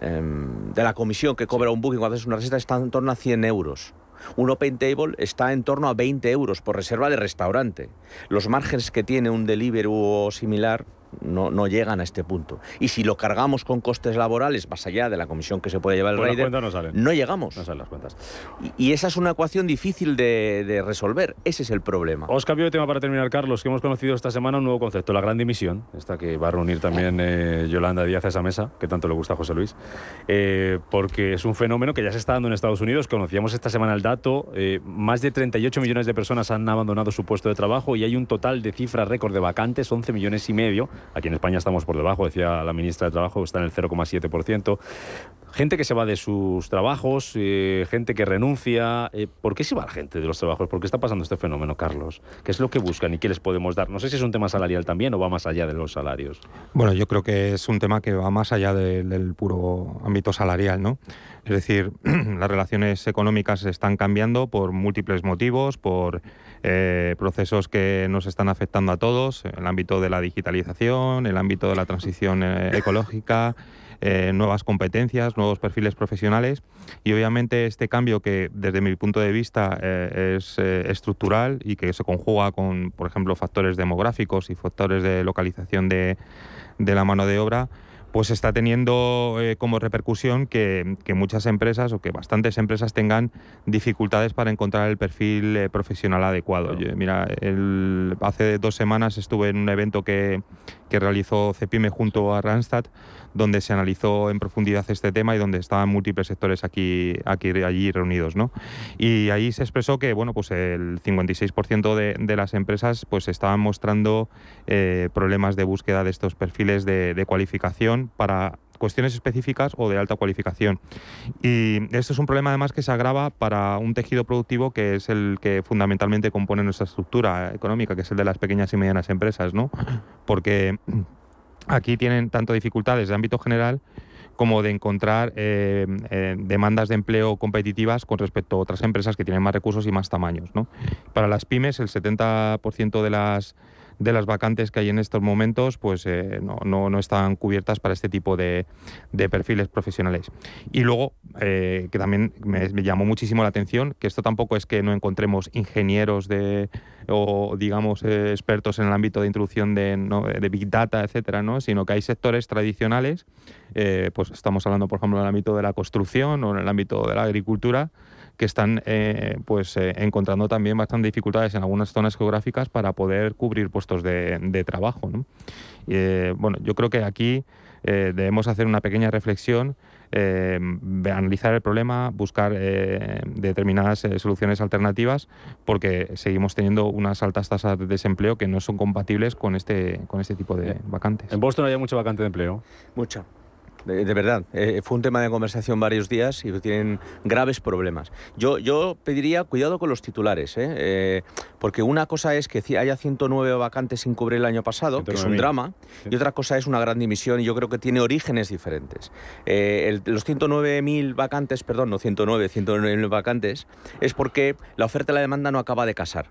em, de, la comisión que cobra un booking cuando haces una receta está en torno a 100 euros. Un Open Table está en torno a 20 euros por reserva de restaurante. Los márgenes que tiene un delivery o similar no, no llegan a este punto. Y si lo cargamos con costes laborales más allá de la comisión que se puede llevar el pues rider, no, llegamos. No salen las cuentas. Y, esa es una ecuación difícil de, resolver. Ese es el problema. Os cambio de tema para terminar, Carlos, que hemos conocido esta semana un nuevo concepto, la gran dimisión, esta que va a reunir también eh, Yolanda Díaz a esa mesa, que tanto le gusta a José Luis, eh, porque es un fenómeno que ya se está dando en Estados Unidos. Conocíamos esta semana el dato, eh, más de 38 millones de personas han abandonado su puesto de trabajo y hay un total de cifra récord de vacantes, 11 millones y medio. Aquí en España estamos por debajo, decía la ministra de Trabajo, está en el 0,7%. Gente que se va de sus trabajos, eh, gente que renuncia. Eh, ¿Por qué se va la gente de los trabajos? ¿Por qué está pasando este fenómeno, Carlos? ¿Qué es lo que buscan y qué les podemos dar? No sé si es un tema salarial también o va más allá de los salarios. Bueno, yo creo que es un tema que va más allá del puro ámbito salarial, ¿no? Es decir, las relaciones económicas están cambiando por múltiples motivos, por eh, procesos que nos están afectando a todos, el ámbito de la digitalización, el ámbito de la transición ecológica, eh, nuevas competencias, nuevos perfiles profesionales y obviamente este cambio que desde mi punto de vista eh, es eh, estructural y que se conjuga con, por ejemplo, factores demográficos y factores de localización de, de la mano de obra, pues está teniendo eh, como repercusión que, muchas empresas o que bastantes empresas tengan dificultades para encontrar el perfil eh, profesional adecuado. mira, hace dos semanas estuve en un evento que, realizó Cepime junto a Randstad, donde se analizó en profundidad este tema y donde estaban múltiples sectores aquí, aquí allí reunidos. ¿no? Y ahí se expresó que bueno, pues el 56% de, de, las empresas pues estaban mostrando eh, problemas de búsqueda de estos perfiles de cualificación para cuestiones específicas o de alta cualificación. Y esto es un problema además que se agrava para un tejido productivo que es el que fundamentalmente compone nuestra estructura económica, que es el de las pequeñas y medianas empresas, ¿no? Porque aquí tienen tanto dificultades de ámbito general como de encontrar eh, eh, demandas de empleo competitivas con respecto a otras empresas que tienen más recursos y más tamaños. Para las pymes, el 70% de las de las vacantes que hay en estos momentos pues eh, no, no, están cubiertas para este tipo de, perfiles profesionales. Y luego, eh, que también me, llamó muchísimo la atención, que esto tampoco es que no encontremos ingenieros de o digamos eh, expertos en el ámbito de introducción de, de Big Data, etcétera, ¿no? sino que hay sectores tradicionales, pues estamos hablando por ejemplo en el ámbito de la construcción o en el ámbito de la agricultura, que están eh, pues eh, encontrando también bastantes dificultades en algunas zonas geográficas para poder cubrir puestos de, trabajo. Eh, bueno, yo creo que aquí debemos hacer una pequeña reflexión, analizar el problema, buscar determinadas soluciones alternativas, porque seguimos teniendo unas altas tasas de desempleo que no son compatibles con este, con este tipo de vacantes. ¿En Boston hay mucha vacante de empleo? Mucha de, verdad. Eh, fue un tema de conversación varios días y tienen graves problemas. Yo, yo pediría cuidado con los titulares, ¿eh? Eh, porque una cosa es que haya 109 vacantes sin cubrir el año pasado, que es un drama, y otra cosa es una gran dimisión y yo creo que tiene orígenes diferentes. los 109.000 vacantes, perdón, no 109, 109.000 vacantes, es porque la oferta y la demanda no acaba de casar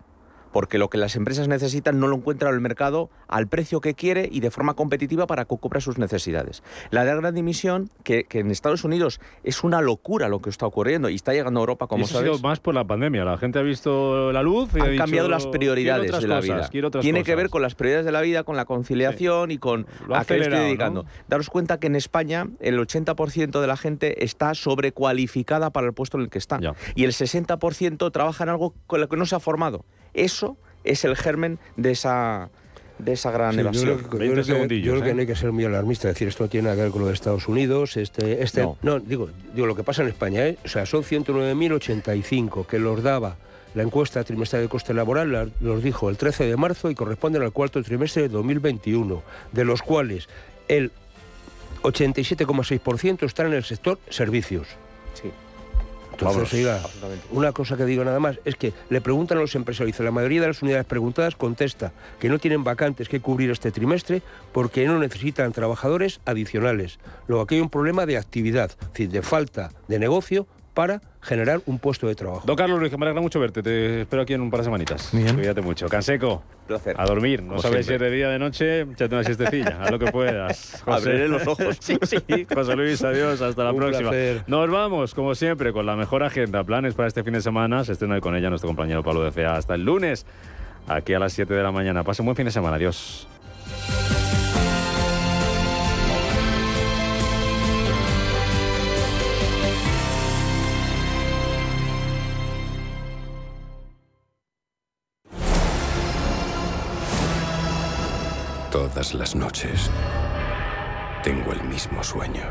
porque lo que las empresas necesitan no lo encuentran en el mercado al precio que quiere y de forma competitiva para que cubra sus necesidades. La de gran dimisión, que, en Estados Unidos es una locura lo que está ocurriendo y está llegando a Europa, como y eso Ha sido más por la pandemia. La gente ha visto la luz y Han ha cambiado las prioridades de la vida. Tiene que ver con las prioridades de la vida, con la conciliación y con a qué estoy dedicando. Daros cuenta que en España el 80% de la gente está sobrecualificada para el puesto en el que está. Y el 60% trabaja en algo con lo que no se ha formado. Eso es el germen de esa de esa gran evasión. Yo creo, que, yo que no hay que ser muy alarmista, es decir, esto no tiene nada que ver con lo de Estados Unidos, este, este, no. digo, digo, lo que pasa en España, ¿eh? o sea, son 109.085 que los daba la encuesta trimestral de coste laboral, los dijo el 13 de marzo y corresponden al cuarto trimestre de 2021, de los cuales el 87,6% están en el sector servicios. Entonces, oiga, una cosa que digo nada más es que le preguntan a los empresarios, la mayoría de las unidades preguntadas contesta que no tienen vacantes que cubrir este trimestre porque no necesitan trabajadores adicionales. Luego aquí hay un problema de actividad, es decir, de falta de negocio para generar un puesto de trabajo. Don Carlos Luis, que me alegra mucho verte. Te espero aquí en un par de semanitas. Cuídate mucho. Canseco. Placer. A dormir. No Como sabes si es de día o de noche, échate una siestecilla. Haz lo que puedas. Abriré los ojos. sí, sí. José Luis, adiós. Hasta la Un próxima. placer. Nos vamos, como siempre, con la mejor agenda. Planes para este fin de semana. Se estrena con ella nuestro compañero Pablo de Fea. Hasta el lunes, aquí a las 7 de la mañana. Pase un buen fin de semana. Adiós. Todas las noches tengo el mismo sueño.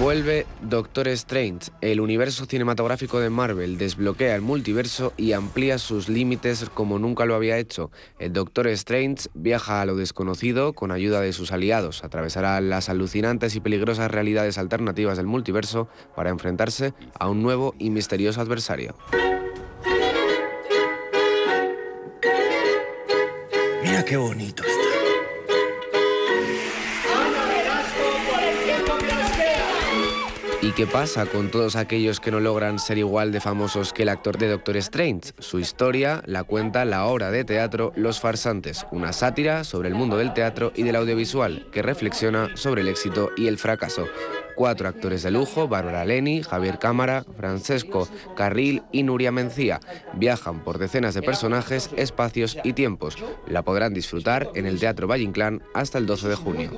Vuelve Doctor Strange. El universo cinematográfico de Marvel desbloquea el multiverso y amplía sus límites como nunca lo había hecho. El Doctor Strange viaja a lo desconocido con ayuda de sus aliados. Atravesará las alucinantes y peligrosas realidades alternativas del multiverso para enfrentarse a un nuevo y misterioso adversario. Mira qué bonito ¿Y qué pasa con todos aquellos que no logran ser igual de famosos que el actor de Doctor Strange? Su historia la cuenta la obra de teatro Los Farsantes, una sátira sobre el mundo del teatro y del audiovisual que reflexiona sobre el éxito y el fracaso. Cuatro actores de lujo, Bárbara Leni, Javier Cámara, Francesco Carril y Nuria Mencía, viajan por decenas de personajes, espacios y tiempos. La podrán disfrutar en el Teatro Valle Inclán hasta el 12 de junio.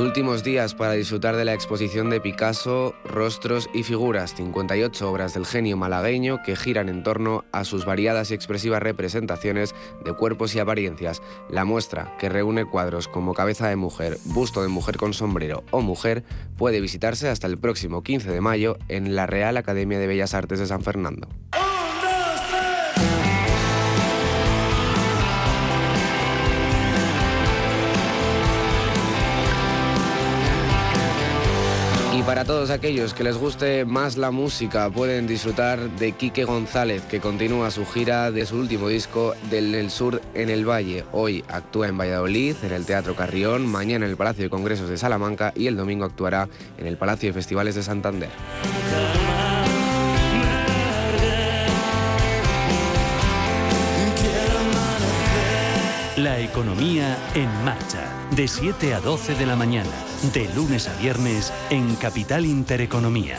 Últimos días para disfrutar de la exposición de Picasso, Rostros y Figuras, 58 obras del genio malagueño que giran en torno a sus variadas y expresivas representaciones de cuerpos y apariencias. La muestra, que reúne cuadros como Cabeza de Mujer, Busto de Mujer con Sombrero o Mujer, puede visitarse hasta el próximo 15 de mayo en la Real Academia de Bellas Artes de San Fernando. Para todos aquellos que les guste más la música, pueden disfrutar de Quique González, que continúa su gira de su último disco del El Sur en el Valle. Hoy actúa en Valladolid, en el Teatro Carrión, mañana en el Palacio de Congresos de Salamanca y el domingo actuará en el Palacio de Festivales de Santander. La economía en marcha, de 7 a 12 de la mañana, de lunes a viernes en Capital Intereconomía.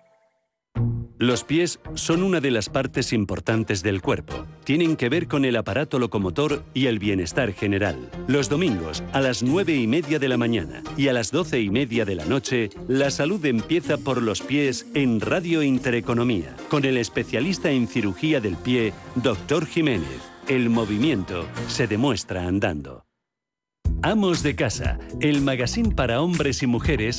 Los pies son una de las partes importantes del cuerpo. Tienen que ver con el aparato locomotor y el bienestar general. Los domingos, a las 9 y media de la mañana y a las 12 y media de la noche, la salud empieza por los pies en Radio Intereconomía, con el especialista en cirugía del pie, Dr. Jiménez. El movimiento se demuestra andando. Amos de Casa, el magazine para hombres y mujeres